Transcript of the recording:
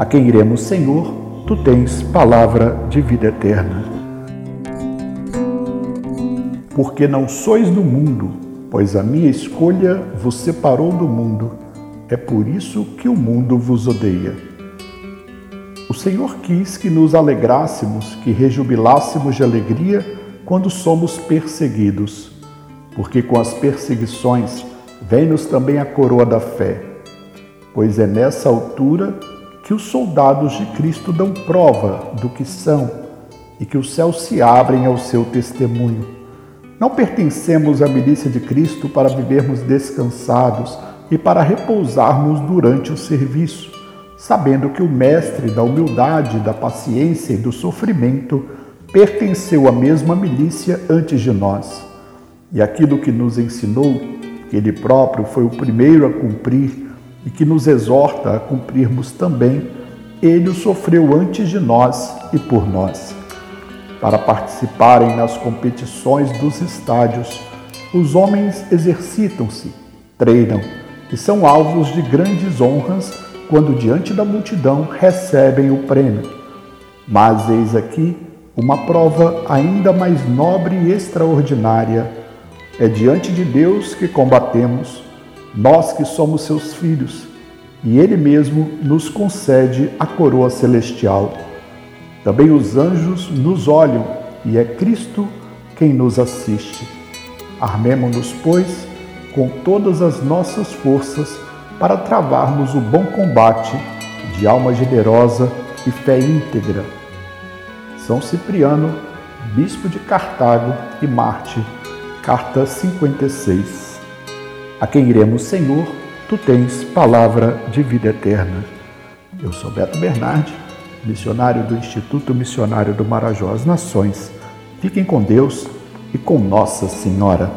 A quem iremos, Senhor, tu tens palavra de vida eterna. Porque não sois do mundo, pois a minha escolha vos separou do mundo. É por isso que o mundo vos odeia. O Senhor quis que nos alegrássemos, que rejubilássemos de alegria quando somos perseguidos, porque com as perseguições vem-nos também a coroa da fé, pois é nessa altura que os soldados de Cristo dão prova do que são e que os céus se abrem ao seu testemunho. Não pertencemos à milícia de Cristo para vivermos descansados e para repousarmos durante o serviço, sabendo que o Mestre da humildade, da paciência e do sofrimento pertenceu à mesma milícia antes de nós. E aquilo que nos ensinou, que ele próprio foi o primeiro a cumprir, e que nos exorta a cumprirmos também, ele o sofreu antes de nós e por nós. Para participarem nas competições dos estádios, os homens exercitam-se, treinam e são alvos de grandes honras quando diante da multidão recebem o prêmio. Mas eis aqui uma prova ainda mais nobre e extraordinária. É diante de Deus que combatemos nós que somos seus filhos, e Ele mesmo nos concede a coroa celestial. Também os anjos nos olham, e é Cristo quem nos assiste. Armemo-nos, pois, com todas as nossas forças para travarmos o bom combate de alma generosa e fé íntegra. São Cipriano, bispo de Cartago e Marte, carta 56 a quem iremos, Senhor, tu tens palavra de vida eterna. Eu sou Beto Bernardi, missionário do Instituto Missionário do Marajó às Nações. Fiquem com Deus e com Nossa Senhora.